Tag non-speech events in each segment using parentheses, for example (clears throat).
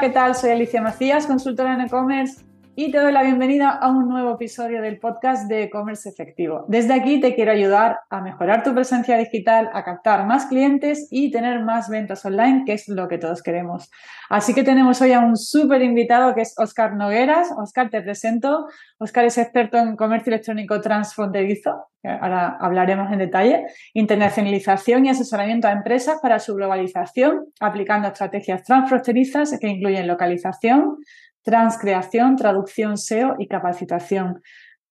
¿qué tal? Soy Alicia Macías, consultora en e-commerce y te doy la bienvenida a un nuevo episodio del podcast de e-commerce efectivo. Desde aquí te quiero ayudar a mejorar tu presencia digital, a captar más clientes y tener más ventas online, que es lo que todos queremos. Así que tenemos hoy a un súper invitado que es Oscar Nogueras. Oscar, te presento. Oscar es experto en comercio electrónico transfronterizo, ahora hablaremos en detalle, internacionalización y asesoramiento a empresas para su globalización, aplicando estrategias transfronterizas que incluyen localización, transcreación, traducción SEO y capacitación.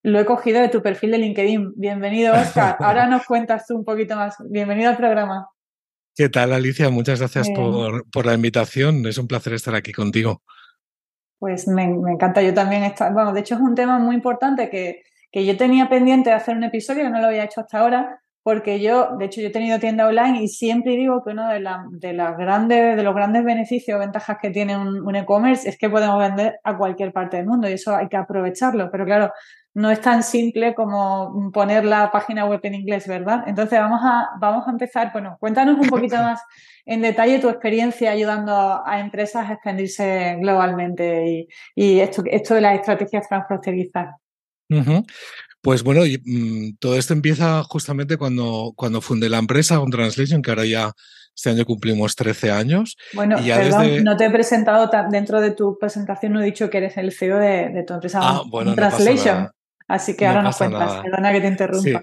Lo he cogido de tu perfil de LinkedIn. Bienvenido, Oscar. (laughs) Ahora nos cuentas tú un poquito más. Bienvenido al programa. ¿Qué tal, Alicia? Muchas gracias por, la invitación. Es un placer estar aquí contigo. Pues me, encanta. Yo también estar. Bueno, de hecho es un tema muy importante que, que yo tenía pendiente de hacer un episodio que no lo había hecho hasta ahora, porque yo, de hecho, yo he tenido tienda online y siempre digo que uno de, las grandes, de los grandes beneficios o ventajas que tiene un e-commerce es que podemos vender a cualquier parte del mundo y eso hay que aprovecharlo. Pero claro, no es tan simple como poner la página web en inglés, ¿verdad? Entonces vamos a, empezar. Bueno, cuéntanos un poquito más en detalle tu experiencia ayudando a empresas a expandirse globalmente y, esto, esto de las estrategias transfronterizas. Pues bueno, mm, todo esto empieza justamente cuando, cuando fundé la empresa On Translation, que ahora ya este año cumplimos 13 años. Bueno, perdón, no te he presentado dentro de tu presentación, no he dicho que eres el CEO de, tu empresa ah, On Translation. Así que ahora nos cuentas, perdona que te interrumpa.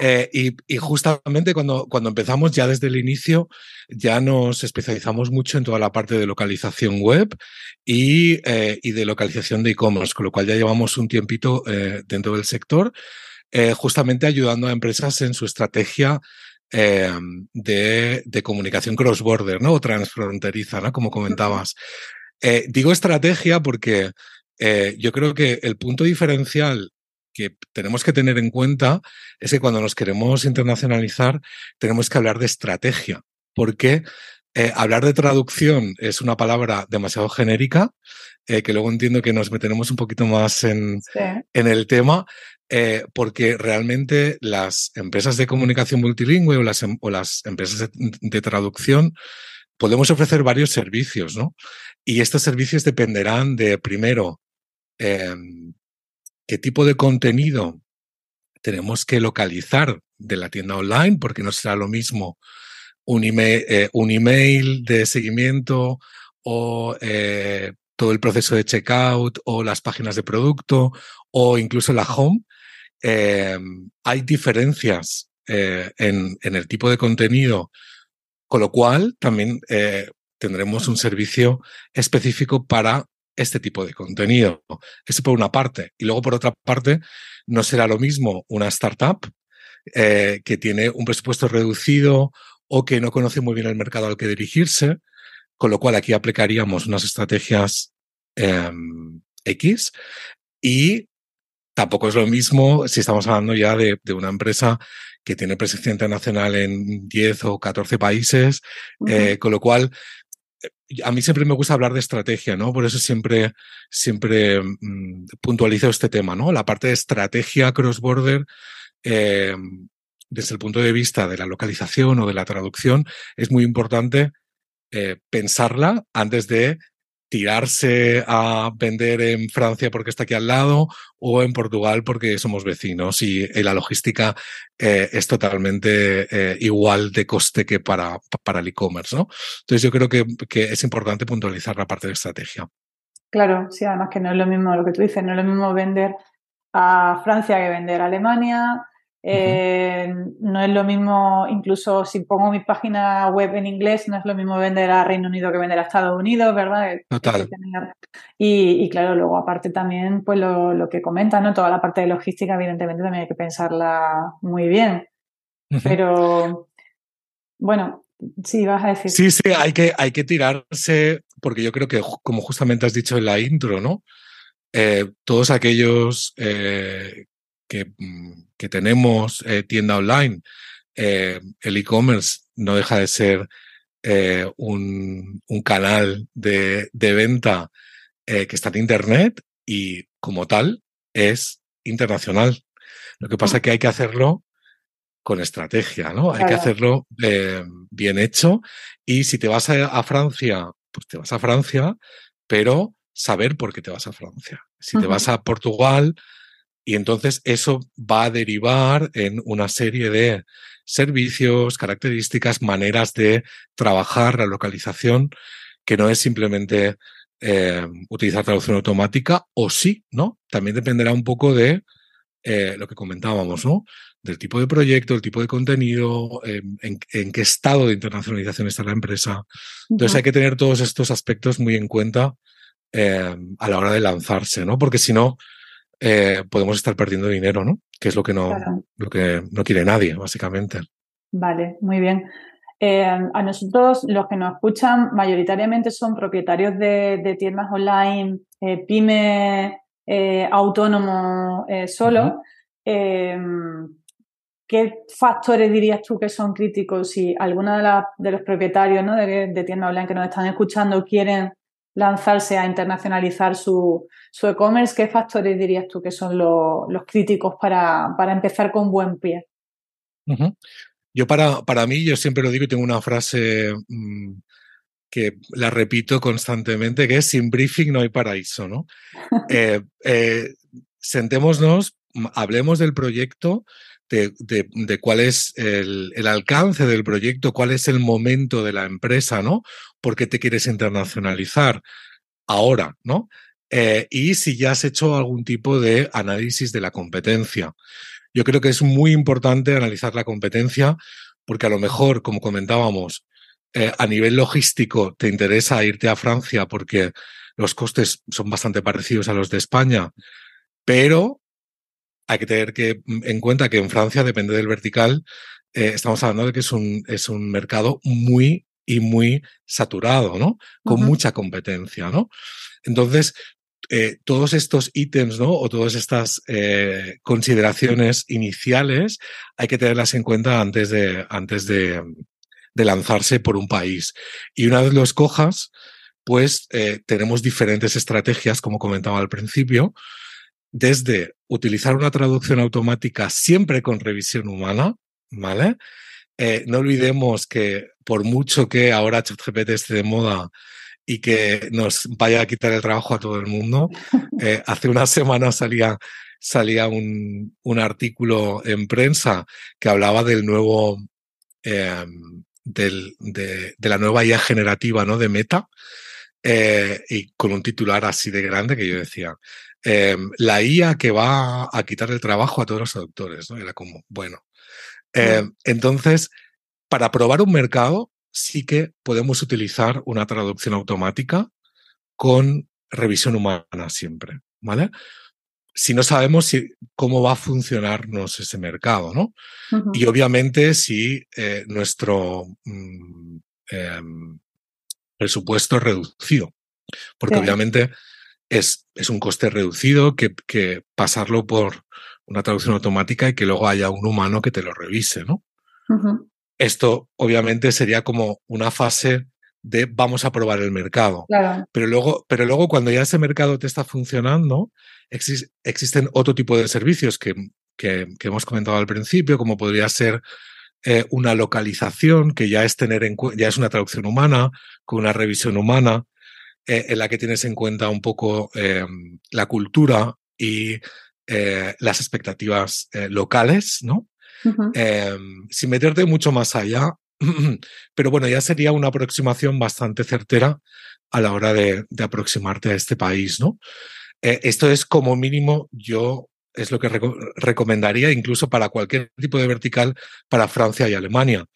Eh, y, justamente cuando, cuando empezamos, ya desde el inicio, ya nos especializamos mucho en toda la parte de localización web y, eh, de localización de e-commerce, con lo cual ya llevamos un tiempito eh, dentro del sector, justamente ayudando a empresas en su estrategia de, de, comunicación cross-border, ¿no? O transfronteriza, ¿no? Como comentabas. digo estrategia porque yo creo que el punto diferencial que tenemos que tener en cuenta es que cuando nos queremos internacionalizar tenemos que hablar de estrategia, porque eh, hablar de traducción es una palabra demasiado genérica, eh, que luego entiendo que nos meteremos un poquito más en, en el tema, eh, porque realmente las empresas de comunicación multilingüe o las, em, o las empresas de, traducción podemos ofrecer varios servicios, ¿no? Y estos servicios dependerán de, primero, em, qué tipo de contenido tenemos que localizar de la tienda online, porque no será lo mismo un email, eh, email de seguimiento o eh, todo el proceso de checkout o las páginas de producto o incluso la home. Em, hay diferencias eh, en, el tipo de contenido, con lo cual también tendremos un servicio específico para este tipo de contenido. Eso por una parte. Y luego, por otra parte, no será lo mismo una startup eh, que tiene un presupuesto reducido o que no conoce muy bien el mercado al que dirigirse, con lo cual aquí aplicaríamos unas estrategias em, X y tampoco es lo mismo si estamos hablando ya de, una empresa que tiene presencia internacional en 10 o 14 países, eh, con lo cual a mí siempre me gusta hablar de estrategia, ¿no? Por eso siempre, siempre mm, puntualizo este tema, ¿no? La parte de estrategia cross-border, eh, desde el punto de vista de la localización o de la traducción, es muy importante eh, pensarla antes de tirarse a vender en Francia porque está aquí al lado o en Portugal porque somos vecinos y, la logística eh, es totalmente eh, igual de coste que para, para el e-commerce. ¿no? Entonces yo creo que, que, es importante puntualizar la parte de estrategia. Claro, sí, además que no es lo mismo lo que tú dices, no es lo mismo vender a Francia que vender a Alemania, eh, no es lo mismo, incluso si pongo mi página web en inglés, no es lo mismo vender a Reino Unido que vender a Estados Unidos, ¿verdad? Total. Y, claro, luego aparte también, pues lo, que comenta, ¿no? Toda la parte de logística, evidentemente, también hay que pensarla muy bien. Pero, bueno, sí, vas a decir. Sí, sí, hay que, hay que tirarse, porque yo creo que, como justamente has dicho en la intro, ¿no? Eh, todos aquellos eh, Mm, que, tenemos eh, tienda online, eh, el e-commerce no deja de ser eh, un, canal de, venta que está en Internet y como tal es internacional. Lo que pasa es que hay que hacerlo con estrategia, ¿no? Hay que hacerlo bien hecho y si te vas a, Francia pues te vas a Francia, pero saber por qué te vas a Francia. Si te vas a Portugal, y entonces eso va a derivar en una serie de servicios, características, maneras de trabajar la localización, que no es simplemente eh, utilizar traducción automática, o sí, ¿no? También dependerá un poco de eh, lo que comentábamos, ¿no? Del tipo de proyecto, el tipo de contenido, em, en, qué estado de internacionalización está la empresa. Entonces hay que tener todos estos aspectos muy en cuenta a la hora de lanzarse, ¿no? Porque si no, eh, podemos estar perdiendo dinero, ¿no? Que es lo que no, lo que no quiere nadie, básicamente. Vale, muy bien. Eh, a nosotros, los que nos escuchan, mayoritariamente son propietarios de, tiendas online, eh, pyme, eh, autónomo solo. ¿Qué factores dirías tú que son críticos si alguno de, de los propietarios de, de tiendas online que nos están escuchando quieren lanzarse a internacionalizar su, e-commerce, ¿qué factores dirías tú que son los críticos para, para, empezar con buen pie? Yo para, para mí, yo siempre lo digo y tengo una frase mm, que la repito constantemente, que es sin briefing no hay paraíso, ¿no? (laughs) Eh, eh, sentémonos, hablemos del proyecto, de, de, cuál es el, el, alcance del proyecto, cuál es el momento de la empresa, ¿no? ¿Por qué te quieres internacionalizar ahora, ¿no? Eh, y si ya has hecho algún tipo de análisis de la competencia. Yo creo que es muy importante analizar la competencia porque a lo mejor, como comentábamos, eh, a nivel logístico te interesa irte a Francia porque los costes son bastante parecidos a los de España, pero hay que tener que, mm, en cuenta que en Francia, depende del vertical, eh, estamos hablando de que es un, es un mercado muy y muy saturado, ¿no? Con mucha competencia, ¿no? Entonces, eh, todos estos ítems, ¿no? O todas estas eh, consideraciones iniciales hay que tenerlas en cuenta antes de, antes de, de lanzarse por un país. Y una vez lo escojas, pues eh, tenemos diferentes estrategias, como comentaba al principio, desde utilizar una traducción automática siempre con revisión humana, ¿vale? no olvidemos que por mucho que ahora ChatGPT esté de moda y que nos vaya a quitar el trabajo a todo el mundo. (laughs) Eh, hace unas semanas salía, salía un, un, artículo en prensa que hablaba del nuevo, eh, del, de, de, la nueva IA generativa ¿no? de Meta, eh, y con un titular así de grande que yo decía, em, la IA que va a quitar el trabajo a todos los traductores, ¿no? Era como, bueno. Em, entonces, para probar un mercado, sí que podemos utilizar una traducción automática con revisión humana siempre, ¿vale? Si no sabemos si, cómo va a funcionarnos ese mercado, ¿no? Y obviamente si eh, nuestro mm, em, presupuesto es reducido, porque obviamente es, es, un coste reducido que, que, pasarlo por una traducción automática y que luego haya un humano que te lo revise, ¿no? Esto obviamente sería como una fase de vamos a probar el mercado. Pero, luego, pero luego cuando ya ese mercado te está funcionando, existen otro tipo de servicios que, que, hemos comentado al principio, como podría ser eh, una localización, que ya es tener en ya es una traducción humana, con una revisión humana, eh, en la que tienes en cuenta un poco eh, la cultura y las expectativas locales, ¿no? Em, sin meterte mucho más allá, (clears throat) pero bueno, ya sería una aproximación bastante certera a la hora de, aproximarte a este país, ¿no? Eh, esto es como mínimo, yo es lo que recomendaría incluso para cualquier tipo de vertical para Francia y Alemania,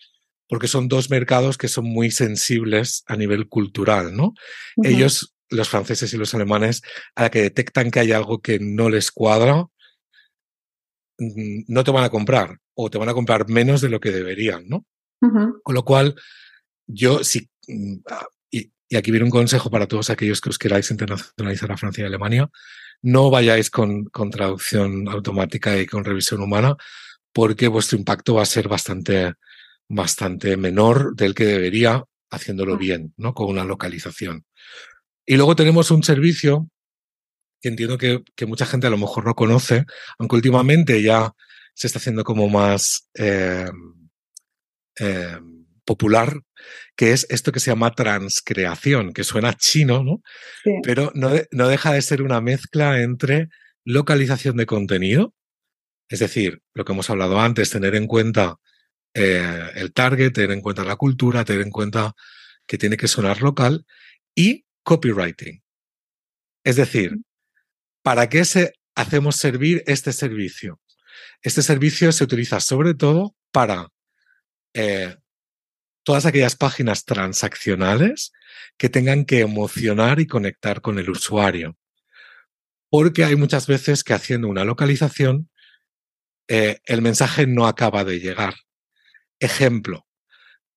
porque son dos mercados que son muy sensibles a nivel cultural, ¿no? Ellos, los franceses y los alemanes, a la que detectan que hay algo que no les cuadra, no te van a comprar o te van a comprar menos de lo que deberían, ¿no? Con lo cual, yo sí, mm, ah, y, aquí viene un consejo para todos aquellos que os queráis internacionalizar a Francia y Alemania, no vayáis con, con traducción automática y con revisión humana, porque vuestro impacto va a ser bastante, bastante menor del que debería haciéndolo bien, ¿no? Con una localización. Y luego tenemos un servicio que entiendo que, que, mucha gente a lo mejor no conoce, aunque últimamente ya se está haciendo como más, eh, eh, popular, que es esto que se llama transcreación, que suena chino, ¿no? Pero no, no deja de ser una mezcla entre localización de contenido, es decir, lo que hemos hablado antes, tener en cuenta eh, el target, tener en cuenta la cultura, tener en cuenta que tiene que sonar local y copywriting. Es decir, ¿para qué se hacemos servir este servicio? Este servicio se utiliza sobre todo para eh, todas aquellas páginas transaccionales que tengan que emocionar y conectar con el usuario. Porque hay muchas veces que haciendo una localización, eh, el mensaje no acaba de llegar ejemplo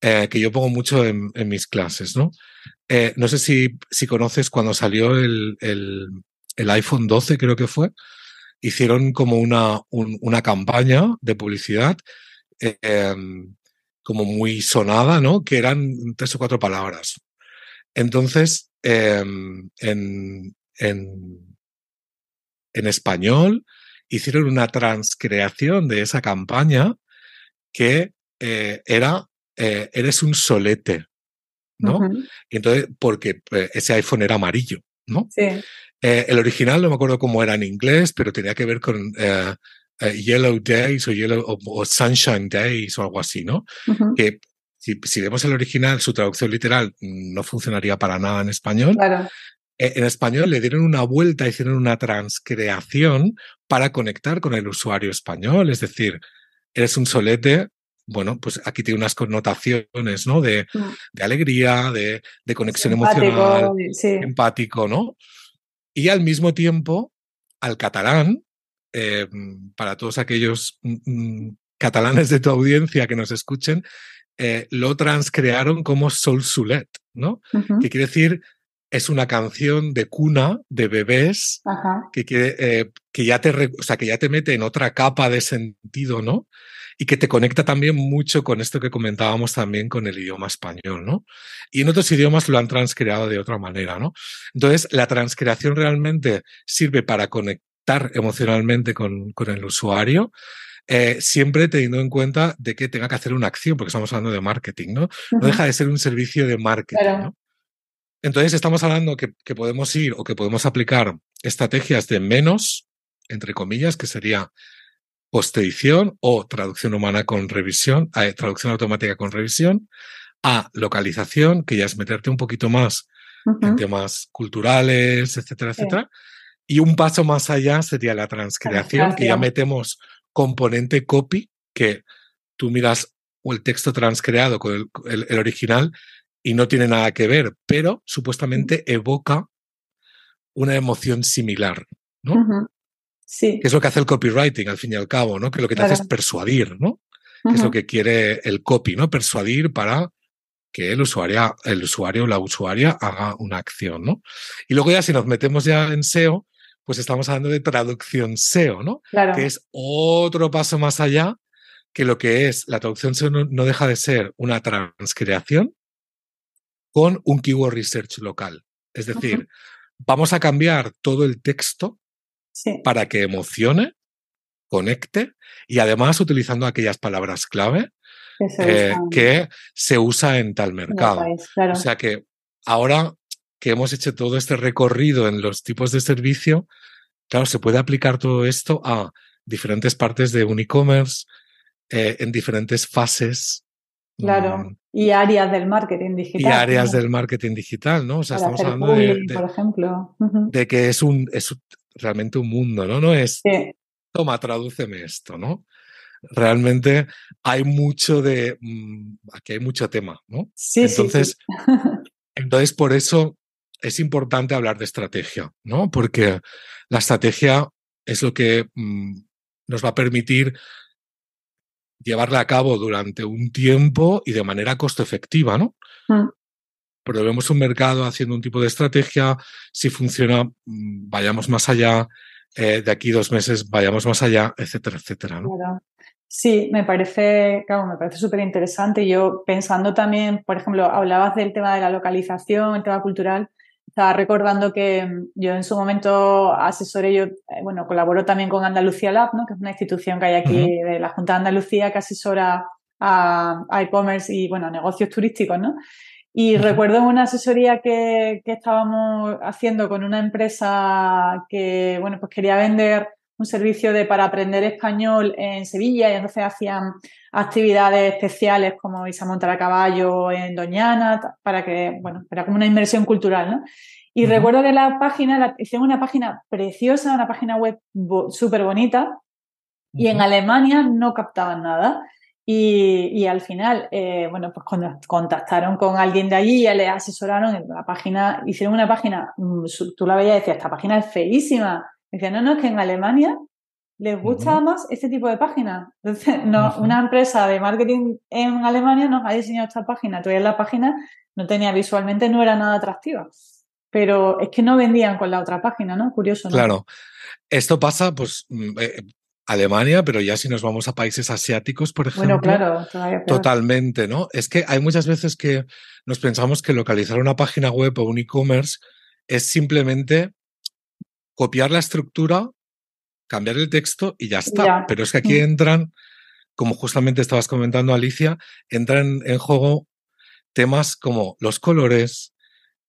eh, que yo pongo mucho en, mis clases, ¿no? No sé si, conoces cuando salió el, iPhone 12, creo que fue, hicieron como una, una campaña de publicidad em, como muy sonada, ¿no? Que eran tres o cuatro palabras. Entonces, em, en, en, en español, hicieron una transcreación de esa campaña que eh, era, eh, eres un solete, ¿no? Y entonces, porque eh, ese iPhone era amarillo, ¿no? Sí. El original no me acuerdo cómo era en inglés, pero tenía que ver con Yellow Days o, Yellow, o, Sunshine Days o algo así, ¿no? Que si, vemos el original, su traducción literal no funcionaría para nada en español. Claro. En español le dieron una vuelta, hicieron una transcreación para conectar con el usuario español, es decir, eres un solete bueno, pues aquí tiene unas connotaciones, ¿no? De, mm. alegría, de, conexión emocional, empático, ¿no? Y al mismo tiempo, al catalán, eh, para todos aquellos mm, mm, catalanes de tu audiencia que nos escuchen, eh, lo transcrearon como Sol Sulet, ¿no? Que quiere decir, es una canción de cuna, de bebés, que, eh, que, ya te, o sea, que ya te mete en otra capa de sentido, ¿no? Y que te conecta también mucho con esto que comentábamos también con el idioma español, ¿no? Y en otros idiomas lo han transcreado de otra manera, ¿no? Entonces, la transcreación realmente sirve para conectar emocionalmente con, con el usuario, eh, siempre teniendo en cuenta de que tenga que hacer una acción, porque estamos hablando de marketing, ¿no? No deja de ser un servicio de marketing, ¿no? Entonces, estamos hablando que, que podemos ir o que podemos aplicar estrategias de menos, entre comillas, que sería postedición o traducción humana con revisión, eh, traducción automática con revisión, a localización, que ya es meterte un poquito más en temas culturales, etcétera, etcétera. Y un paso más allá sería la transcreación, que ya metemos componente copy, que tú miras el texto transcreado con el, original y no tiene nada que ver, pero supuestamente evoca una emoción similar, ¿no? Sí. Que es lo que hace el copywriting, al fin y al cabo, ¿no? Que lo que te hace es persuadir, ¿no? Que es lo que quiere el copy, ¿no? Persuadir para que el usuario, el usuario o la usuaria haga una acción, ¿no? Y luego ya si nos metemos ya en SEO, pues estamos hablando de traducción SEO, ¿no? Claro. Que es otro paso más allá que lo que es la traducción SEO no, deja de ser una transcreación con un keyword research local. Es decir, vamos a cambiar todo el texto para que emocione, conecte y además utilizando aquellas palabras clave eh, que se usa en tal mercado. O sea que ahora que hemos hecho todo este recorrido en los tipos de servicio, claro, se puede aplicar todo esto a diferentes partes de un e-commerce, eh, en diferentes fases. Claro, mm, y áreas del marketing digital. Y áreas del marketing digital, ¿no? O sea, estamos hablando de, por ejemplo. de que es un, es realmente un mundo, ¿no? No es, toma, tradúceme esto, ¿no? Realmente hay mucho de, mm, aquí hay mucho tema, ¿no? Sí, entonces, sí, entonces, por eso es importante hablar de estrategia, ¿no? Porque la estrategia es lo que mm, nos va a permitir llevarla a cabo durante un tiempo y de manera costo efectiva, ¿no? Mm pero vemos un mercado haciendo un tipo de estrategia, si funciona, mm, vayamos más allá, eh, de aquí dos meses vayamos más allá, etcétera, etcétera. Sí, me parece, claro, me parece súper interesante. Yo pensando también, por ejemplo, hablabas del tema de la localización, el tema cultural. Estaba recordando que mm, yo en su momento asesoré, yo, eh, bueno, colaboro también con Andalucía Lab, ¿no? que es una institución que hay aquí de la Junta de Andalucía que asesora a, e-commerce y, bueno, a negocios turísticos, ¿no? Y recuerdo una asesoría que, que, estábamos haciendo con una empresa que, bueno, pues quería vender un servicio de para aprender español en Sevilla y entonces hacían actividades especiales como irse a montar a caballo en Doñana para que, bueno, era como una inmersión cultural, ¿no? Y recuerdo que la página, la, hicieron una página preciosa, una página web súper bonita y en Alemania no captaban nada. Y, al final, eh, bueno, pues cuando contactaron con alguien de allí, ya le asesoraron en la página, hicieron una página, mm, tú la veías y decías, esta página es feísima. Decían, no, no, es que en Alemania les gusta más este tipo de página. Entonces, no, una empresa de marketing en Alemania nos ha diseñado esta página. Todavía la página no tenía visualmente, no era nada atractiva. Pero es que no vendían con la otra página, ¿no? Curioso, ¿no? Claro. Esto pasa, pues, mm, eh, Alemania, pero ya si nos vamos a países asiáticos, por ejemplo. Bueno, claro, totalmente, ¿no? Es que hay muchas veces que nos pensamos que localizar una página web o un e-commerce es simplemente copiar la estructura, cambiar el texto y ya está. Pero es que aquí mm. entran, como justamente estabas comentando, Alicia, entran en juego temas como los colores,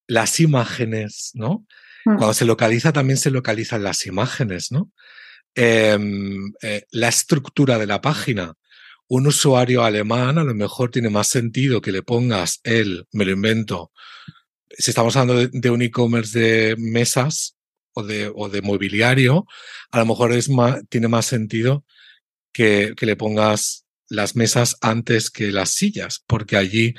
las imágenes, ¿no? Mm. Cuando se localiza también se localizan las imágenes, ¿no? Em, eh, la estructura de la página. Un usuario alemán a lo mejor tiene más sentido que le pongas el, me lo invento, si estamos hablando de, un e-commerce de mesas o de, o de, mobiliario, a lo mejor es más, tiene más sentido que, que le pongas las mesas antes que las sillas, porque allí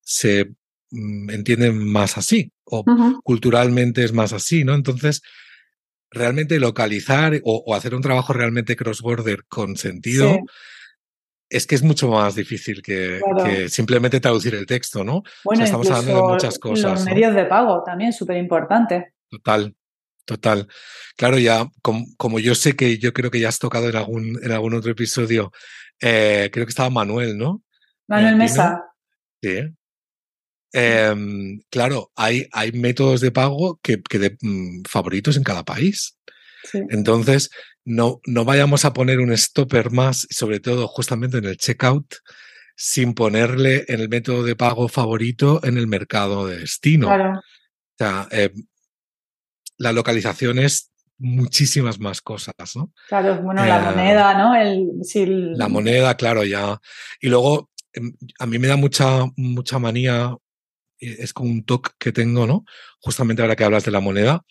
se mm, entienden más así, o culturalmente es más así, ¿no? Entonces, realmente localizar o, hacer un trabajo realmente cross-border con sentido, es que es mucho más difícil que, simplemente traducir el texto, ¿no? Bueno, estamos hablando de muchas cosas. Los medios de pago también, súper importante. Total, total. Claro, ya, como, yo sé que yo creo que ya has tocado en algún, en algún otro episodio, eh, creo que estaba Manuel, ¿no? Manuel Mesa. Sí. Em, claro, hay, hay métodos de pago que, que de, mm, favoritos en cada país. Entonces, no, no vayamos a poner un stopper más, sobre todo justamente en el checkout, sin ponerle en el método de pago favorito en el mercado de destino. Claro. O sea, em, la localización es muchísimas más cosas, ¿no? Claro, bueno, la eh, moneda, ¿no? El, La moneda, claro, ya. Y luego, em, a mí me da mucha, mucha manía es como un toque que tengo, ¿no? Justamente ahora que hablas de la moneda,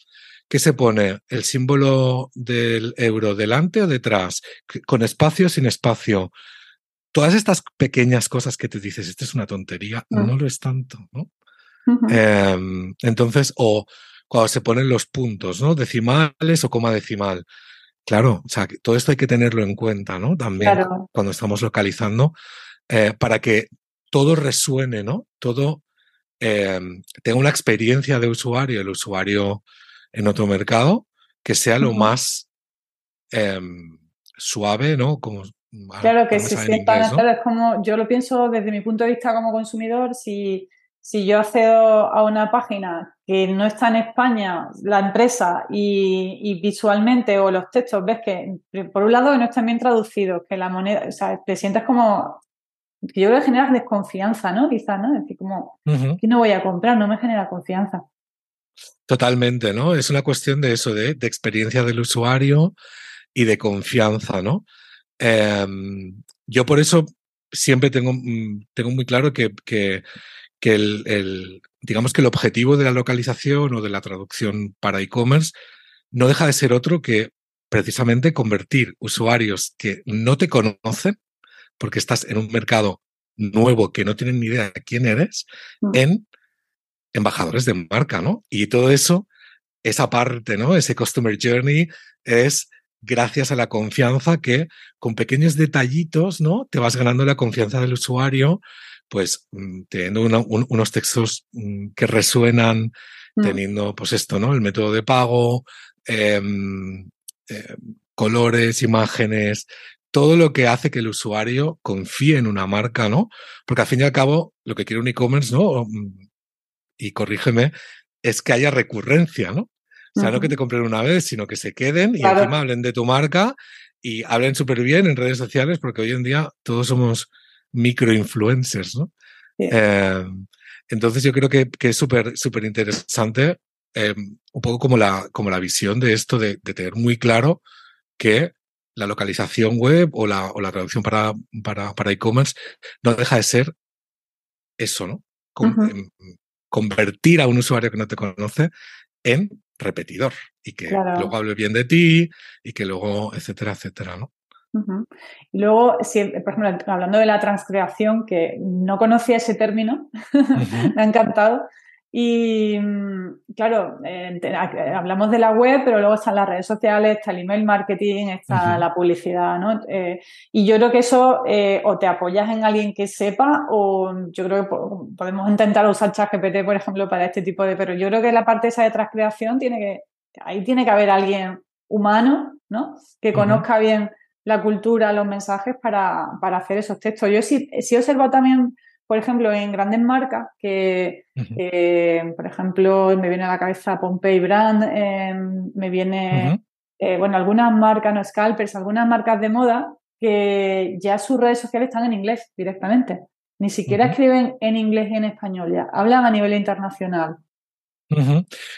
que se pone el símbolo del euro delante o detrás, con espacio o sin espacio. Todas estas pequeñas cosas que te dices, esto es una tontería, mm. no lo es tanto, ¿no? Em, entonces, o cuando se ponen los puntos, ¿no? Decimales o coma decimal. Claro, o sea, todo esto hay que tenerlo en cuenta, ¿no? También cuando estamos localizando, eh, para que todo resuene, ¿no? Todo Em, tengo una experiencia de usuario, el usuario en otro mercado, que sea lo más em, suave, ¿no? Como, claro, que se sienta, es como, yo lo pienso desde mi punto de vista como consumidor, si, si yo accedo a una página que no está en España, la empresa, y, y, visualmente o los textos ves que, por un lado, no están bien traducidos, que la moneda, o sea, te sientes como que yo creo que genera desconfianza, ¿no? Quizás, ¿no? Decir, como, que no voy a comprar? No me genera confianza. Totalmente, ¿no? Es una cuestión de eso, de, experiencia del usuario y de confianza, ¿no? Em, yo por eso siempre tengo, mm, tengo muy claro que, que, que el, el, digamos que el objetivo de la localización o de la traducción para e-commerce no deja de ser otro que precisamente convertir usuarios que no te conocen porque estás en un mercado nuevo que no tienen ni idea de quién eres, mm. en embajadores de marca, ¿no? Y todo eso, esa parte, ¿no? Ese customer journey es gracias a la confianza que con pequeños detallitos, ¿no? Te vas ganando la confianza del usuario, pues mm, teniendo unos textos mm, que resuenan, teniendo, pues esto, ¿no? El método de pago, em, em, colores, imágenes, todo lo que hace que el usuario confíe en una marca, ¿no? Porque al fin y al cabo, lo que quiere un e-commerce, ¿no? Mm, y corrígeme, es que haya recurrencia, ¿no? O sea, no que te compren una vez, sino que se queden y encima hablen de tu marca y hablen súper bien en redes sociales, porque hoy en día todos somos microinfluencers, ¿no? Eh, entonces yo creo que, que es súper súper interesante eh, un poco como la, como la visión de esto de, de tener muy claro que la localización web o la, o la traducción para, para, para e-commerce no deja de ser eso, ¿no? Em, convertir a un usuario que no te conoce en repetidor y que luego hable bien de ti y que luego, etcétera, etcétera, ¿no? Y luego, si, por ejemplo, hablando de la transcreación, que no conocía ese término, (laughs) me ha encantado. Y mm, claro, eh, hablamos de la web, pero luego están las redes sociales, está el email marketing, está la publicidad, ¿no? Eh, y yo creo que eso eh, o te apoyas en alguien que sepa o yo creo que podemos intentar usar ChatGPT, por ejemplo, para este tipo de... Pero yo creo que la parte esa de transcreación tiene que... Ahí tiene que haber alguien humano, ¿no? Que conozca bien la cultura, los mensajes para, para hacer esos textos. Yo sí, sí he observado también por ejemplo, en grandes marcas que, por ejemplo, me viene a la cabeza Pompey Brand, em, me viene, eh, bueno, algunas marcas, no scalpers, algunas marcas de moda que ya sus redes sociales están en inglés directamente. Ni siquiera escriben en inglés y en español ya, hablan a nivel internacional.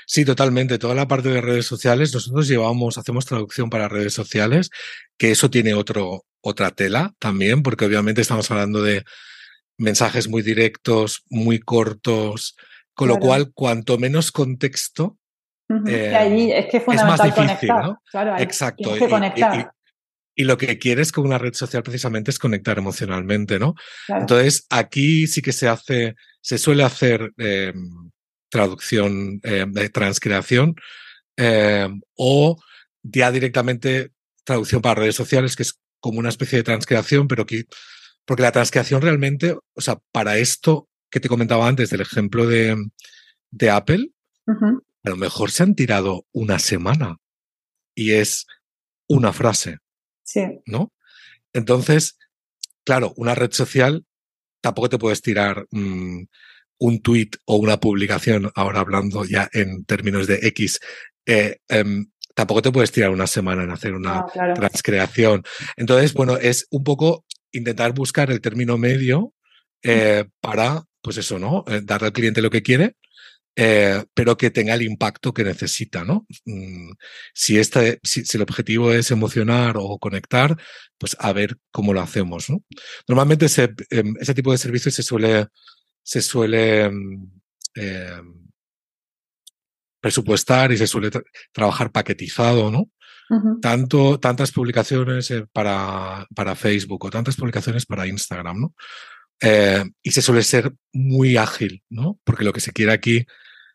Sí, totalmente. Toda la parte de redes sociales, nosotros llevamos, hacemos traducción para redes sociales, que eso tiene otro, otra tela también, porque obviamente estamos hablando de mensajes muy directos, muy cortos, con lo cual, cuanto menos contexto, eh, es, que es, más difícil, ¿no? Exacto. Y, lo que quieres con una red social precisamente es conectar emocionalmente, ¿no? Entonces, aquí sí que se hace, se suele hacer em, traducción, em, de transcreación, em, o ya directamente traducción para redes sociales, que es como una especie de transcreación, pero que porque la transcreación realmente, o sea, para esto que te comentaba antes del ejemplo de, de Apple, a lo mejor se han tirado una semana y es una frase. Sí. ¿No? Entonces, claro, una red social tampoco te puedes tirar mm, un tweet o una publicación, ahora hablando ya en términos de X, eh, em, tampoco te puedes tirar una semana en hacer una transcreación. Entonces, bueno, es un poco intentar buscar el término medio eh, para, pues eso, ¿no? Eh, darle al cliente lo que quiere, eh, pero que tenga el impacto que necesita, ¿no? Mm, si, este, si, el objetivo es emocionar o conectar, pues a ver cómo lo hacemos, ¿no? Normalmente ese, em, ese tipo de servicios se suele, se suele eh, presupuestar y se suele trabajar paquetizado, ¿no? Tanto, tantas publicaciones eh, para, para, Facebook o tantas publicaciones para Instagram, ¿no? Eh, y se suele ser muy ágil, ¿no? Porque lo que se quiere aquí,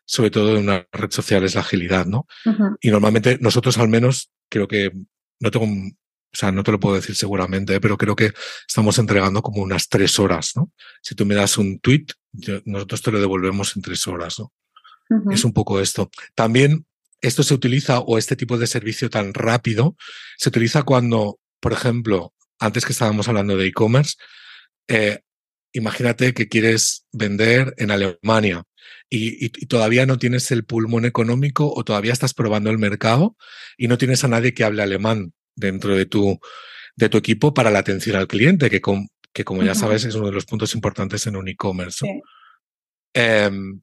sobre todo en una red social, es la agilidad, ¿no? Y normalmente nosotros al menos creo que no tengo, o sea, no te lo puedo decir seguramente, pero creo que estamos entregando como unas tres horas, ¿no? Si tú me das un tweet, nosotros te lo devolvemos en tres horas, ¿no? Es un poco esto. También esto se utiliza o este tipo de servicio tan rápido se utiliza cuando, por ejemplo, antes que estábamos hablando de e-commerce, eh, imagínate que quieres vender en Alemania y, todavía no tienes el pulmón económico o todavía estás probando el mercado y no tienes a nadie que hable alemán dentro de tu, de tu equipo para la atención al cliente, que, que como ya sabes es uno de los puntos importantes en un e-commerce. Em,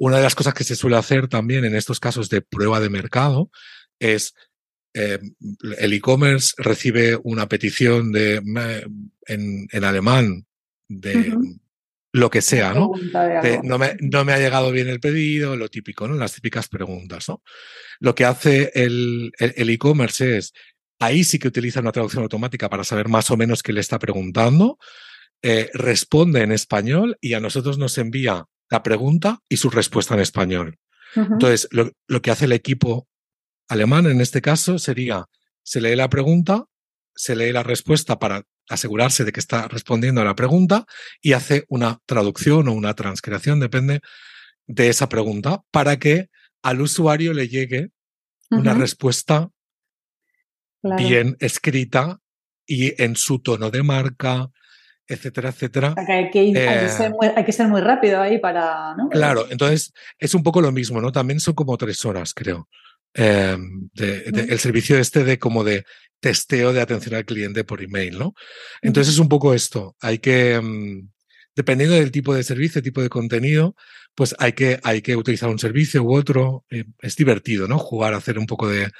una de las cosas que se suele hacer también en estos casos de prueba de mercado es eh, el e-commerce recibe una petición de en, alemán de lo que sea, ¿no? no, me, no, me, ha llegado bien el pedido, lo típico, ¿no? Las típicas preguntas, ¿no? Lo que hace el e-commerce es, ahí sí que utiliza una traducción automática para saber más o menos qué le está preguntando, eh, responde en español y a nosotros nos envía la pregunta y su respuesta en español. Entonces, lo, que hace el equipo alemán en este caso sería, se lee la pregunta, se lee la respuesta para asegurarse de que está respondiendo a la pregunta y hace una traducción o una transcreación, depende de esa pregunta, para que al usuario le llegue una respuesta bien escrita y en su tono de marca, etcétera, etcétera. hay, que, ser muy, rápido ahí para. Claro, entonces es un poco lo mismo, ¿no? También son como tres horas, creo. em, el servicio este de como de testeo de atención al cliente por email, ¿no? Entonces es un poco esto. Hay que, em, dependiendo del tipo de servicio, tipo de contenido, pues hay que, hay que utilizar un servicio u otro. Eh, es divertido, ¿no? Jugar, hacer un poco de,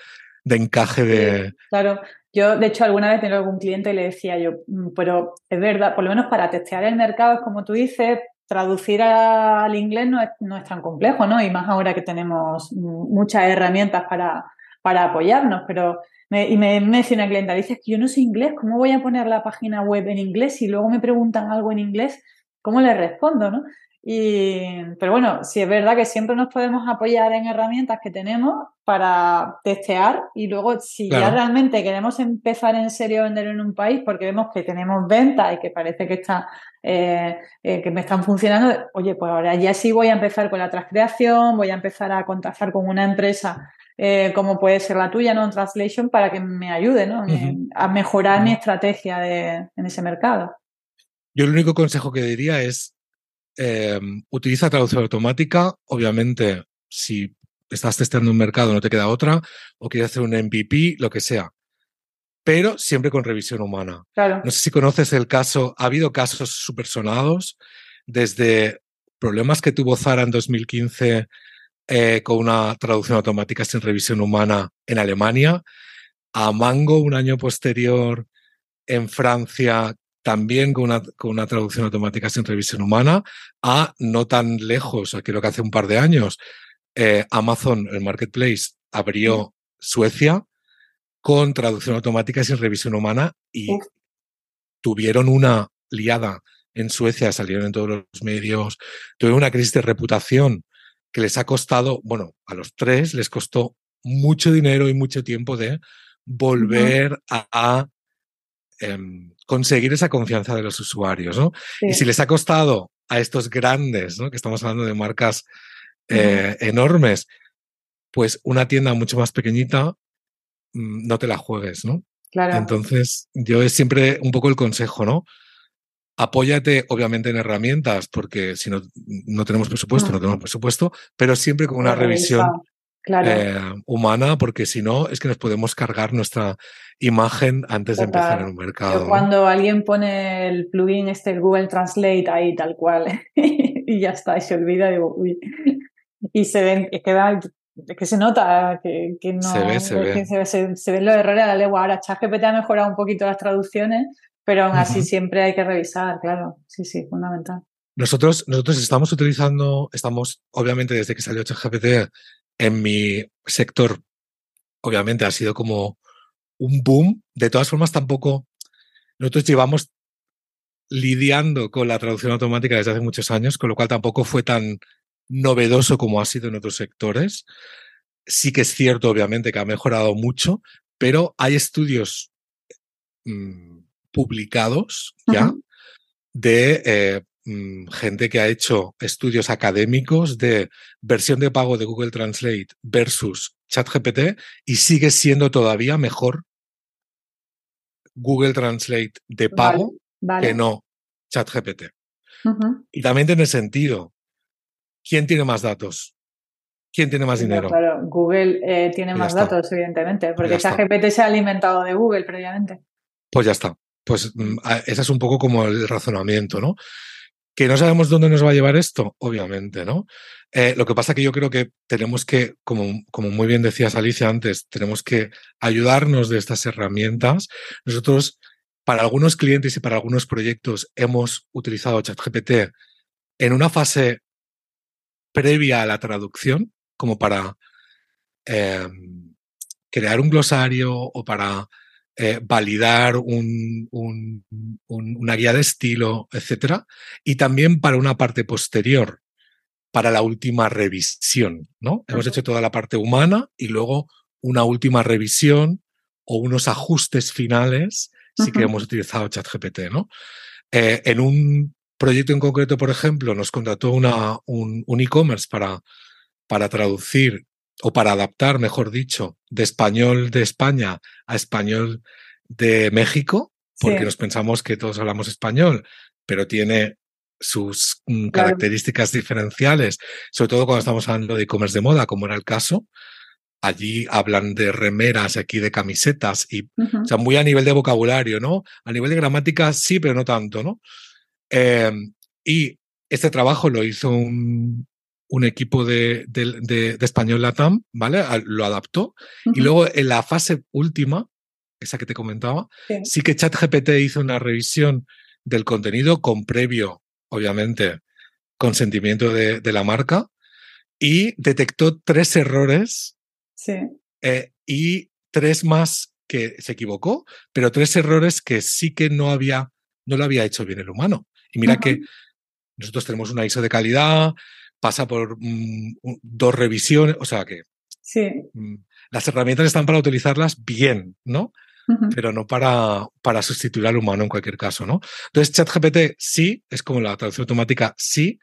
de encaje de... claro, yo de hecho alguna vez tenía algún cliente y le decía yo, mm, pero es verdad, por lo menos para testear el mercado es como tú dices, traducir al inglés no es, no es tan complejo, ¿no? Y más ahora que tenemos muchas herramientas para, para apoyarnos, pero y me, me decía una clienta, dices que yo no sé inglés, ¿cómo voy a poner la página web en inglés? Y luego me preguntan algo en inglés, ¿cómo le respondo, no? Y, pero bueno, sí es verdad que siempre nos podemos apoyar en herramientas que tenemos para testear y luego si ya realmente queremos empezar en serio a vender en un país porque vemos que tenemos ventas y que parece que está eh, eh, que me están funcionando, oye, pues ahora ya sí voy a empezar con la transcreación, voy a empezar a contactar con una empresa eh, como puede ser la tuya, ¿no? Translation, para que me ayude, ¿no? A mejorar mi estrategia de, en ese mercado. Yo el único consejo que diría es Em, utiliza traducción automática. Obviamente, si estás testeando un mercado, no te queda otra, o quieres hacer un MVP, lo que sea. Pero siempre con revisión humana. Claro. No sé si conoces el caso, ha habido casos súper sonados, desde problemas que tuvo Zara en 2015 eh, con una traducción automática sin revisión humana en Alemania, a Mango un año posterior en Francia también con una, con una traducción automática sin revisión humana, a no tan lejos, creo que hace un par de años, eh, Amazon, el marketplace, abrió Suecia con traducción automática sin revisión humana y tuvieron una liada en Suecia, salieron en todos los medios, tuvieron una crisis de reputación que les ha costado, bueno, a los tres les costó mucho dinero y mucho tiempo de volver a, em, conseguir esa confianza de los usuarios, ¿no? Y si les ha costado a estos grandes, ¿no? Que estamos hablando de marcas eh, enormes, pues una tienda mucho más pequeñita, mm, no te la juegues, ¿no? Claro. Entonces, yo es siempre un poco el consejo, ¿no? Apóyate, obviamente, en herramientas, porque si no, no tenemos presupuesto, no tenemos presupuesto, pero siempre con una revisión eh, humana, porque si no, es que nos podemos cargar nuestra imagen antes de empezar en un mercado. cuando alguien pone el plugin este, Google Translate ahí tal cual, (laughs) y ya está, y se olvida, digo, uy. Y se ven, es que, que se nota que, no. Se ve, se ve. Se, ven los errores a la legua. Ahora, ChatGPT ha mejorado un poquito las traducciones, pero aún así siempre hay que revisar, claro. Sí, sí, fundamental. Nosotros, nosotros estamos utilizando, estamos, obviamente, desde que salió ChatGPT, en mi sector, obviamente ha sido como un boom. De todas formas, tampoco nosotros llevamos lidiando con la traducción automática desde hace muchos años, con lo cual tampoco fue tan novedoso como ha sido en otros sectores. Sí que es cierto, obviamente, que ha mejorado mucho, pero hay estudios mm, publicados ya de eh, gente que ha hecho estudios académicos de versión de pago de Google Translate versus ChatGPT y sigue siendo todavía mejor Google Translate de pago que no ChatGPT. Y también tiene sentido. ¿Quién tiene más datos? ¿Quién tiene más dinero? Claro, Google eh, tiene más datos, evidentemente, porque ChatGPT se ha alimentado de Google previamente. Pues ya está. Pues mm, ese es un poco como el razonamiento, ¿no? ¿Que no sabemos dónde nos va a llevar esto? Obviamente, ¿no? Eh, lo que pasa que yo creo que tenemos que, como, como muy bien decías Alicia antes, tenemos que ayudarnos de estas herramientas. Nosotros, para algunos clientes y para algunos proyectos, hemos utilizado ChatGPT en una fase previa a la traducción, como para em, crear un glosario o para eh, validar una guía de estilo, etcétera, y también para una parte posterior, para la última revisión, ¿no? Hemos hecho toda la parte humana y luego una última revisión o unos ajustes finales si que hemos utilizado ChatGPT, ¿no? Eh, en un proyecto en concreto, por ejemplo, nos contrató una, un, e-commerce para, para traducir o para adaptar, mejor dicho, de español de España a español de México, porque nos pensamos que todos hablamos español, pero tiene sus mm, características diferenciales, sobre todo cuando estamos hablando de e-commerce de moda, como era el caso. allí hablan de remeras, aquí de camisetas, y, o sea, muy a nivel de vocabulario, ¿no? A nivel de gramática sí, pero no tanto, ¿no? Em, y este trabajo lo hizo un, un equipo de, de, español Latam, ¿vale? Lo adaptó. Y luego en la fase última, esa que te comentaba, sí, que ChatGPT hizo una revisión del contenido con previo, obviamente, consentimiento de, de la marca y detectó tres errores sí. Eh, y tres más que se equivocó, pero tres errores que sí que no había, no lo había hecho bien el humano. Y mira que nosotros tenemos una ISO de calidad, pasa por mm, dos revisiones, o sea que sí. Mm, las herramientas están para utilizarlas bien, ¿no? Pero no para, para sustituir al humano en cualquier caso, ¿no? Entonces, ChatGPT sí, es como la traducción automática, sí,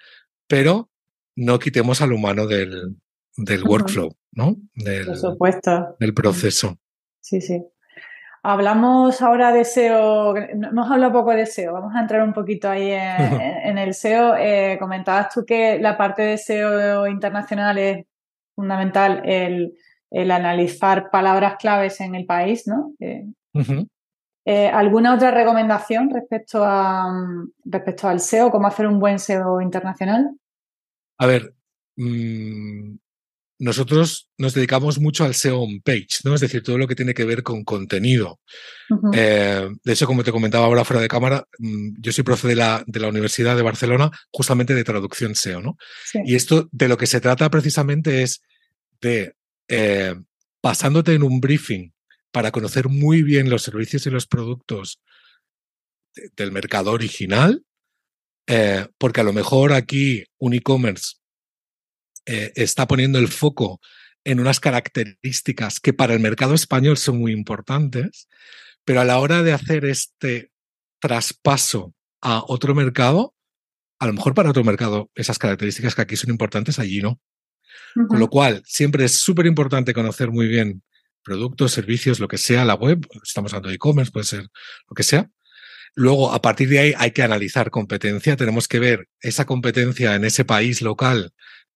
pero no quitemos al humano del, del workflow, ¿no? Del, Por supuesto. Del proceso. Sí, sí. Hablamos ahora de SEO, hemos hablado poco de SEO, vamos a entrar un poquito ahí en, (laughs) el SEO. Eh, comentabas tú que la parte de SEO internacional es fundamental el, analizar palabras claves en el país, ¿no? Eh, eh, ¿Alguna otra recomendación respecto, a, respecto al SEO? ¿Cómo hacer un buen SEO internacional? A ver, mm, nosotros nos dedicamos mucho al SEO on page, ¿no? Es decir, todo lo que tiene que ver con contenido. Eh, de hecho, como te comentaba ahora fuera de cámara, mm, yo soy profe de la, de la Universidad de Barcelona, justamente de traducción SEO, ¿no? Y esto de lo que se trata precisamente es de, eh, pasándote en un briefing para conocer muy bien los servicios y los productos del mercado original, eh, porque a lo mejor aquí un e-commerce eh, está poniendo el foco en unas características que para el mercado español son muy importantes, pero a la hora de hacer este traspaso a otro mercado, a lo mejor para otro mercado esas características que aquí son importantes, allí no. Con lo cual, siempre es súper importante conocer muy bien productos, servicios, lo que sea, la web, estamos hablando de e-commerce, puede ser lo que sea. Luego, a partir de ahí, hay que analizar competencia, tenemos que ver esa competencia en ese país local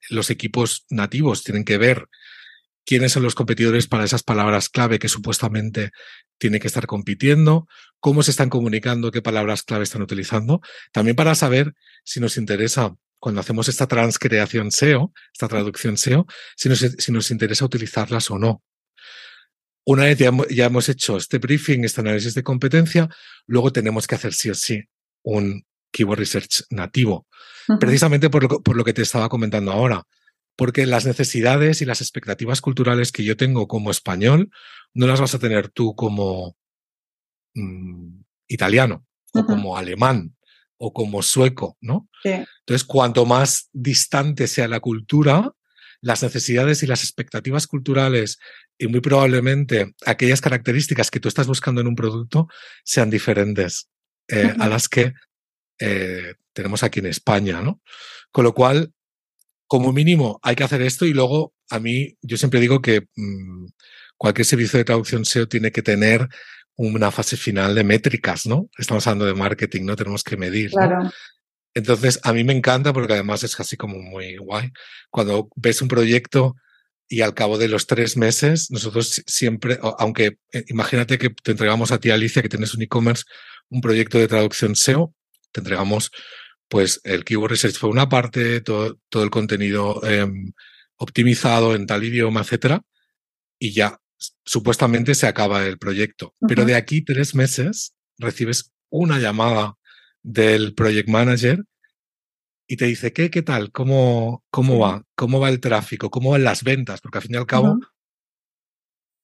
los equipos nativos tienen que ver quiénes son los competidores para esas palabras clave que supuestamente tiene que estar compitiendo, cómo se están comunicando, qué palabras clave están utilizando, también para saber si nos interesa cuando hacemos esta transcreación SEO, esta traducción SEO, si nos, interesa utilizarlas o no. Una vez ya, ya, hemos hecho este briefing, este análisis de competencia, luego tenemos que hacer sí o sí un keyword research nativo. Precisamente por lo, por lo que te estaba comentando ahora, porque las necesidades y las expectativas culturales que yo tengo como español no las vas a tener tú como mm, italiano o como alemán o como sueco, ¿no? Entonces, cuanto más distante sea la cultura, las necesidades y las expectativas culturales y muy probablemente aquellas características que tú estás buscando en un producto sean diferentes eh, a las que eh, tenemos aquí en España, ¿no? Con lo cual, como mínimo, hay que hacer esto y luego, a mí, yo siempre digo que mm, cualquier servicio de traducción SEO tiene que tener una fase final de métricas, ¿no? Estamos hablando de marketing, ¿no? Tenemos que medir. Claro. Entonces, a mí me encanta porque además es casi como muy guay. Cuando ves un proyecto y al cabo de los tres meses, nosotros siempre, aunque eh, imagínate que te entregamos a ti, Alicia, que tienes un e-commerce, un proyecto de traducción SEO, te entregamos pues el Keyword Research fue una parte, todo, el contenido em, optimizado en tal idioma, etcétera, y ya supuestamente se acaba el proyecto. Pero de aquí tres meses recibes una llamada del project manager y te dice, ¿qué, qué tal? ¿Cómo, cómo va? ¿Cómo va el tráfico? ¿Cómo van las ventas? Porque al fin y al cabo...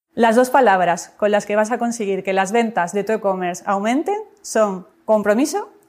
Las dos palabras con las que vas a conseguir que las ventas de tu e-commerce aumenten son compromiso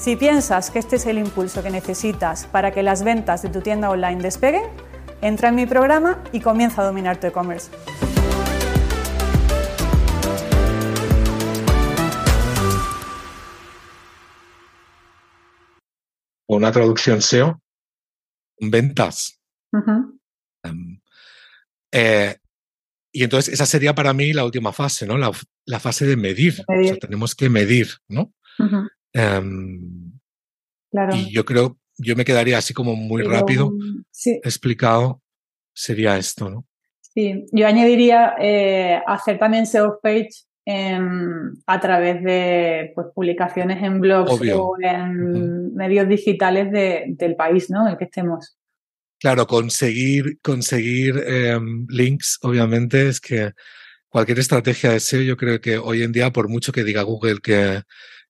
Si piensas que este es el impulso que necesitas para que las ventas de tu tienda online despeguen, entra en mi programa y comienza a dominar tu e-commerce. una traducción SEO, ventas. Em, eh, y entonces esa sería para mí la última fase, ¿no? La, fase de medir. O sea, tenemos que medir, ¿no? Em, claro. Y yo creo, yo me quedaría así como muy rápido explicado, sería esto, ¿no? Sí, yo añadiría eh, hacer también SEO page a través de pues, publicaciones en blogs o en medios digitales del país, ¿no? En el que estemos. Claro, conseguir, conseguir em, links, obviamente, es que cualquier estrategia de SEO, yo creo que hoy en día, por mucho que diga Google que,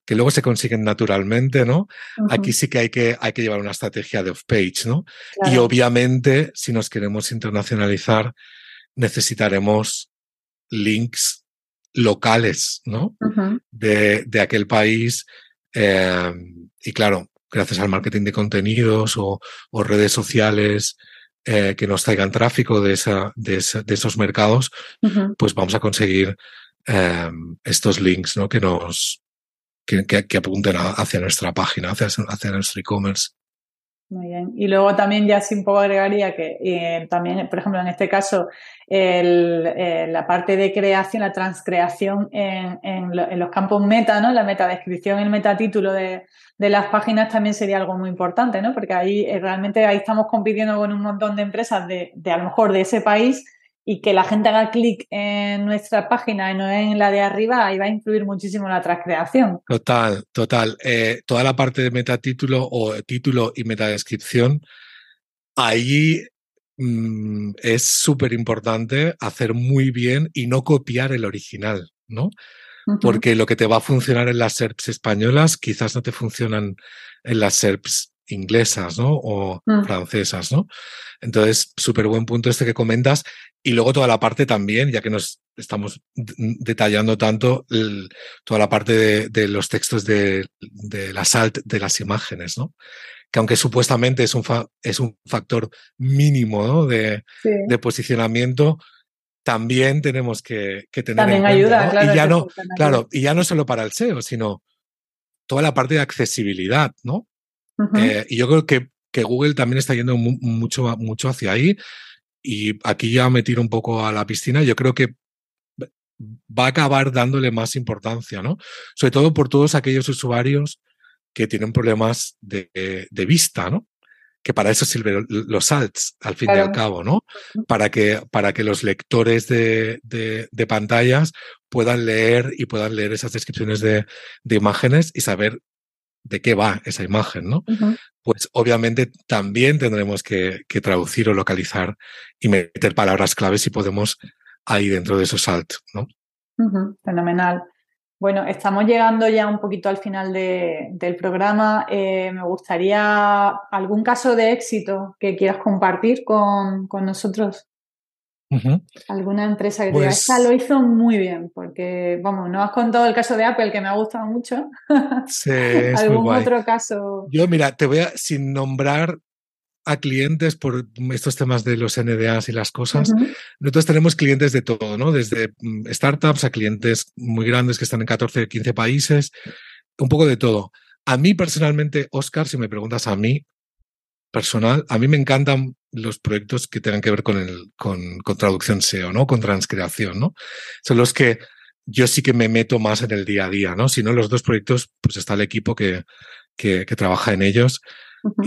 que luego se consiguen naturalmente, ¿no? Aquí sí que hay, que hay que llevar una estrategia de off-page, ¿no? Y obviamente, si nos queremos internacionalizar, necesitaremos links locales, ¿no? de, de, aquel país. Eh, y claro, gracias al marketing de contenidos o, o redes sociales eh, que nos traigan tráfico de, esa, de, de esos mercados, pues vamos a conseguir eh, estos links, ¿no? Que nos que, que, apunten hacia nuestra página, hacia, hacia nuestro e-commerce. Muy bien. Y luego también ya sí un poco agregaría que eh, también, por ejemplo, en este caso, eh, la parte de creación, la transcreación en, los campos meta, ¿no? La metadescripción, el metatítulo de, de las páginas también sería algo muy importante, ¿no? Porque ahí eh, realmente ahí estamos compitiendo con un montón de empresas de a lo mejor de ese país y que la gente haga clic en nuestra página y no en la de arriba, ahí va a influir muchísimo la transcreación. Total, total. Eh, toda la parte de metatítulo o título y metadescripción, ahí mm, es súper importante hacer muy bien y no copiar el original, ¿no? Porque lo que te va a funcionar en las SERPs españolas quizás no te funcionan en las SERPs inglesas, ¿no? O mm. francesas, ¿no? Entonces, súper buen punto este que comentas. Y luego toda la parte también, ya que nos estamos detallando tanto, toda la parte de, los textos de, de la SALT de las imágenes, ¿no? Que aunque supuestamente es un, es un factor mínimo ¿no? de, de posicionamiento, también tenemos que, que tener también ayuda, claro, y ya no, claro, y ya no solo para el SEO, sino toda la parte de accesibilidad, ¿no? Eh, y yo creo que, que, Google también está yendo mucho, mucho hacia ahí. Y aquí ya me tiro un poco a la piscina. Yo creo que va a acabar dándole más importancia, ¿no? Sobre todo por todos aquellos usuarios que tienen problemas de, de vista, ¿no? Que para eso sirven los alts, al fin y al cabo, ¿no? Para que, para que los lectores de, de, de, pantallas puedan leer y puedan leer esas descripciones de, de imágenes y saber de qué va esa imagen, ¿no? Pues obviamente también tendremos que, traducir o localizar y meter palabras claves si podemos ahí dentro de esos alt, ¿no? Fenomenal. Bueno, estamos llegando ya un poquito al final del programa. Eh, me gustaría algún caso de éxito que quieras compartir con, con nosotros. Alguna empresa que pues, lo hizo muy bien, porque, vamos, no has contado el caso de Apple, que me ha gustado mucho. Sí, (laughs) ¿Algún otro caso? Yo, mira, te voy a, sin nombrar a clientes por estos temas de los NDAs y las cosas, nosotros tenemos clientes de todo, ¿no? Desde mm, startups a clientes muy grandes que están en 14, 15 países, un poco de todo. A mí personalmente, Oscar, si me preguntas a mí, personal, a mí me encantan los proyectos que tengan que ver con, el, con, con, traducción SEO, ¿no? Con transcreación, ¿no? Son los que yo sí que me meto más en el día a día, ¿no? Si no, los dos proyectos, pues está el equipo que, que, que trabaja en ellos,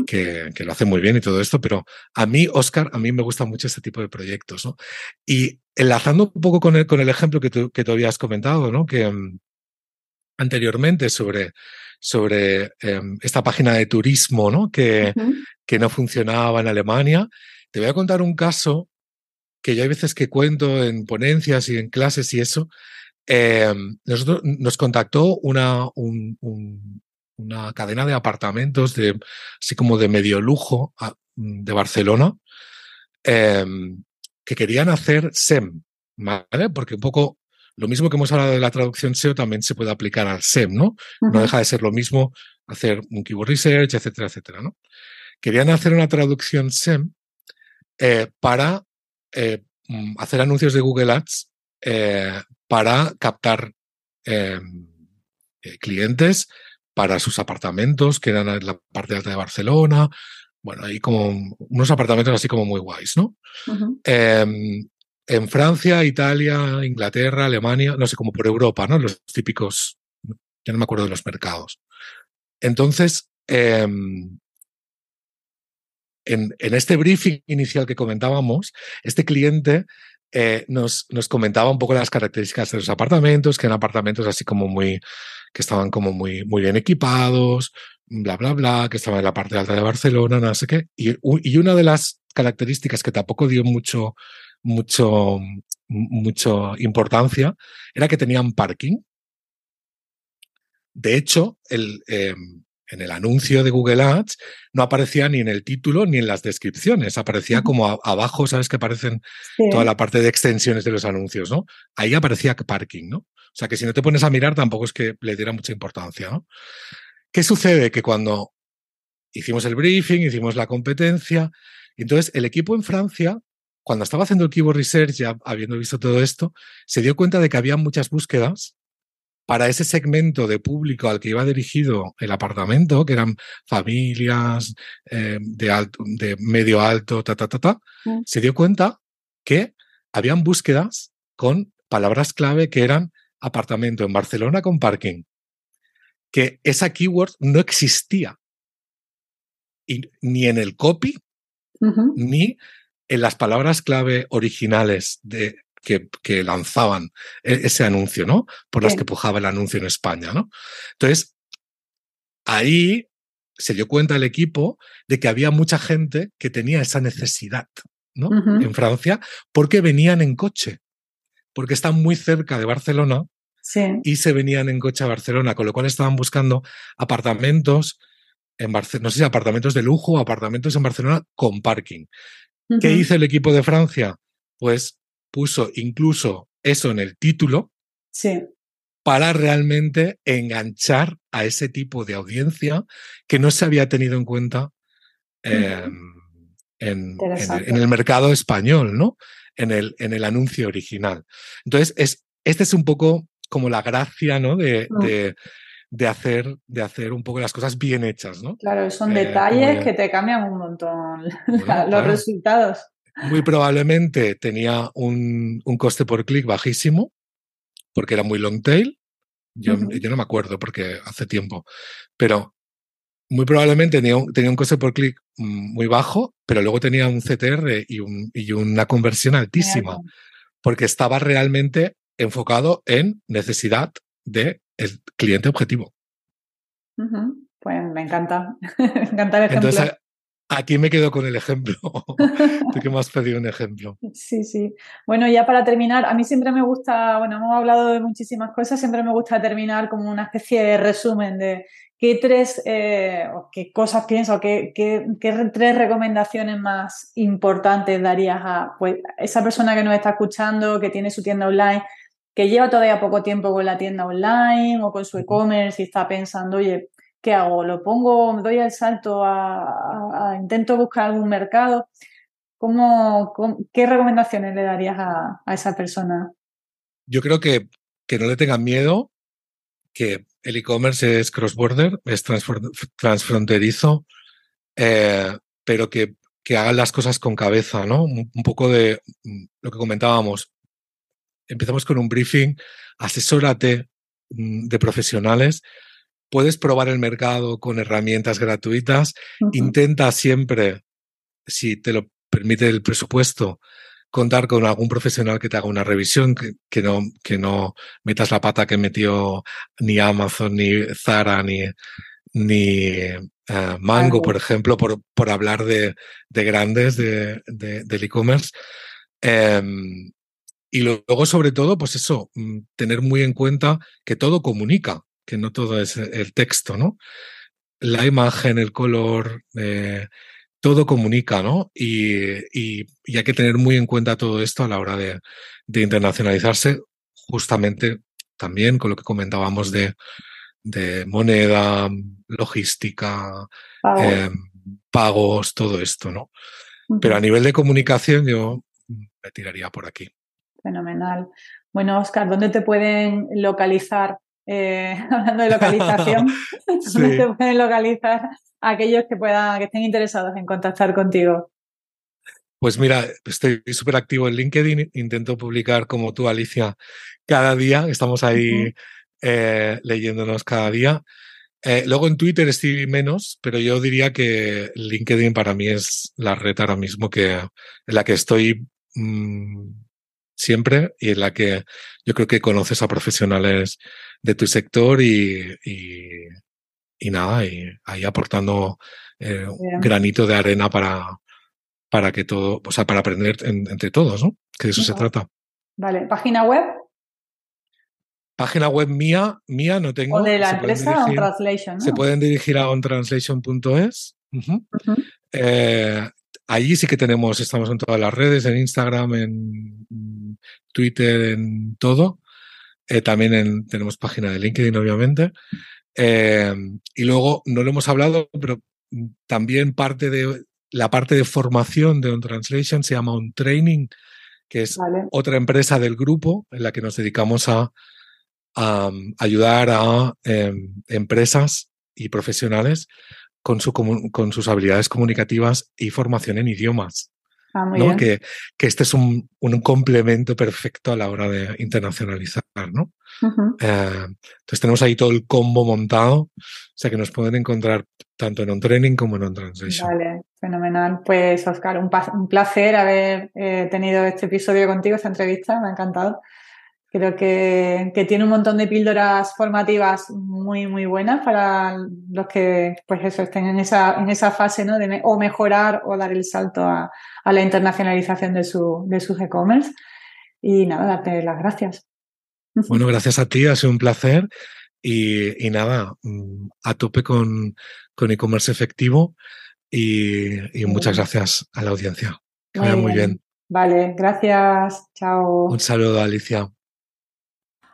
que, que, lo hace muy bien y todo esto, pero a mí, Oscar, a mí me gusta mucho este tipo de proyectos, ¿no? Y enlazando un poco con el, con el ejemplo que tú, que tú habías comentado, ¿no? Que um, anteriormente sobre sobre eh, esta página de turismo, ¿no? Que, que no funcionaba en Alemania. Te voy a contar un caso que yo hay veces que cuento en ponencias y en clases y eso. Eh, nosotros, nos contactó una, una cadena de apartamentos de, así como de medio lujo de Barcelona em, que querían hacer SEM, ¿vale? Porque un poco lo mismo que hemos hablado de la traducción SEO también se puede aplicar al SEM, ¿no? No deja de ser lo mismo hacer un keyword research, etcétera, etcétera, ¿no? Querían hacer una traducción SEM eh, para eh, mm, hacer anuncios de Google Ads eh, para captar em, clientes para sus apartamentos, que eran en la parte alta de Barcelona. Bueno, hay como unos apartamentos así como muy guays, ¿no? En Francia, Italia, Inglaterra, Alemania, no sé, como por Europa, ¿no? Los típicos, ya no me acuerdo de los mercados. Entonces, em, en, este briefing inicial que comentábamos, este cliente eh, nos, nos, comentaba un poco las características de los apartamentos, que eran apartamentos así como muy, que estaban como muy, muy bien equipados, bla, bla, bla, que estaban en la parte alta de Barcelona, no sé qué. Y, y una de las características que tampoco dio mucho mucho, mucho importancia era que tenían parking. De hecho, el, em, en el anuncio de Google Ads no aparecía ni en el título ni en las descripciones, aparecía como abajo, ¿sabes? Que aparecen toda la parte de extensiones de los anuncios, ¿no? Ahí aparecía parking, ¿no? O sea que si no te pones a mirar tampoco es que le diera mucha importancia, ¿no? ¿Qué sucede? Que cuando hicimos el briefing, hicimos la competencia, entonces el equipo en Francia cuando estaba haciendo el Keyword Research, ya habiendo visto todo esto, se dio cuenta de que había muchas búsquedas para ese segmento de público al que iba dirigido el apartamento, que eran familias eh, de, alto, de medio alto, ta, ta, ta, ta, mm. se dio cuenta que habían búsquedas con palabras clave que eran apartamento en Barcelona con parking, que esa keyword no existía y, ni en el copy, ni en las palabras clave originales de, que, que lanzaban e, ese anuncio, ¿no? Por las que pujaba el anuncio en España, ¿no? Entonces, ahí se dio cuenta el equipo de que había mucha gente que tenía esa necesidad, ¿no? En Francia, porque venían en coche, porque están muy cerca de Barcelona y se venían en coche a Barcelona, con lo cual estaban buscando apartamentos en Barcelona, no sé si apartamentos de lujo o apartamentos en Barcelona con parking. ¿Qué hizo el equipo de Francia? Pues puso incluso eso en el título para realmente enganchar a ese tipo de audiencia que no se había tenido en cuenta em, en, el, mercado español, ¿no? En el, en el anuncio original. Entonces, es, este es un poco como la gracia, ¿no? De, mm. de, hacer, de hacer un poco las cosas bien hechas, ¿no? Claro, son eh, detalles que te cambian un montón los resultados. Muy probablemente tenía un, coste por clic bajísimo, porque era muy long tail. Yo, yo, no me acuerdo porque hace tiempo, pero muy probablemente tenía un, tenía un coste por clic mm, muy bajo, pero luego tenía un CTR y, un, y una conversión altísima, porque estaba realmente enfocado en necesidad del cliente objetivo. Pues me encanta, (laughs) me encanta el ejemplo. Entonces, Aquí me quedo con el ejemplo. (laughs) ¿De qué me has pedido un ejemplo? Sí, sí. Bueno, ya para terminar, a mí siempre me gusta, bueno, hemos hablado de muchísimas cosas, siempre me gusta terminar como una especie de resumen de qué tres, eh, qué cosas pienso, qué, qué, qué, tres recomendaciones más importantes darías a pues, esa persona que nos está escuchando, que tiene su tienda online, que lleva todavía poco tiempo con la tienda online o con su e-commerce y está pensando, oye, ¿qué hago? ¿Lo pongo, doy el salto a, intento buscar algún mercado? ¿Cómo, qué recomendaciones le darías a, esa persona? Yo creo que, que no le tengan miedo, que el e-commerce es cross-border, es transfronterizo, eh, pero que, que, hagan las cosas con cabeza, ¿no? Un, un, poco de mm, lo que comentábamos. Empezamos con un briefing, asesórate mm, de profesionales puedes probar el mercado con herramientas gratuitas. Intenta siempre, si te lo permite el presupuesto, contar con algún profesional que te haga una revisión, que, no, que no metas la pata que metió ni Amazon, ni Zara, ni ni eh, Mango, por ejemplo, por, por hablar de, de grandes de, del e-commerce. Em, y luego, sobre todo, pues eso, mm, tener muy en cuenta que todo comunica, que no todo es el texto, ¿no? La imagen, el color, eh, todo comunica, ¿no? Y, y, hay que tener muy en cuenta todo esto a la hora de, de internacionalizarse, justamente también con lo que comentábamos de, de moneda, logística, pagos. Em, todo esto, ¿no? Pero a nivel de comunicación yo me tiraría por aquí. Fenomenal. Bueno, Oscar, ¿dónde te pueden localizar? Eh, (laughs) hablando de localización, (laughs) ¿dónde te pueden localizar aquellos que puedan, que estén interesados en contactar contigo? Pues mira, estoy súper activo en LinkedIn, intento publicar como tú, Alicia, cada día, estamos ahí eh, leyéndonos cada día. Eh, luego en Twitter estoy menos, pero yo diría que LinkedIn para mí es la red ahora mismo que, en la que estoy mm, siempre y en la que yo creo que conoces a profesionales de tu sector y, y, nada, y ahí aportando eh, un granito de arena para, para que todo, o sea, para aprender entre todos, ¿no? Que de eso se trata. Vale, página web. Página web mía, mía no tengo. O de la empresa On Translation. Se pueden dirigir a ontranslation.es. Eh, allí sí que tenemos, estamos en todas las redes, en Instagram, en Twitter, en todo. Eh, también tenemos página de LinkedIn, obviamente. Eh, y luego, no lo hemos hablado, pero también parte de la parte de formación de On Translation se llama On Training, que es otra empresa del grupo en la que nos dedicamos a a ayudar a em, empresas y profesionales con, su, con sus habilidades comunicativas y formación en idiomas. Ah, que, que, este es un, un, complemento perfecto a la hora de internacionalizar. ¿no? Eh, entonces tenemos ahí todo el combo montado, o sea que nos pueden encontrar tanto en un training como en un translation. Vale, fenomenal. Pues Oscar, un, un placer haber eh, tenido este episodio contigo, esta entrevista, me ha encantado. Creo que, tiene un montón de píldoras formativas muy, muy buenas para los que, pues eso, estén en esa, en esa fase, ¿no? De o mejorar o dar el salto a, la internacionalización de, su, de sus e-commerce. Y nada, darte las gracias. (laughs) Bueno, gracias a ti, ha sido un placer. Y, nada, mm, a tope con, con e-commerce efectivo. Y, muchas gracias a la audiencia. Que vaya muy bien. Vale, gracias. Chao. Un saludo, Alicia.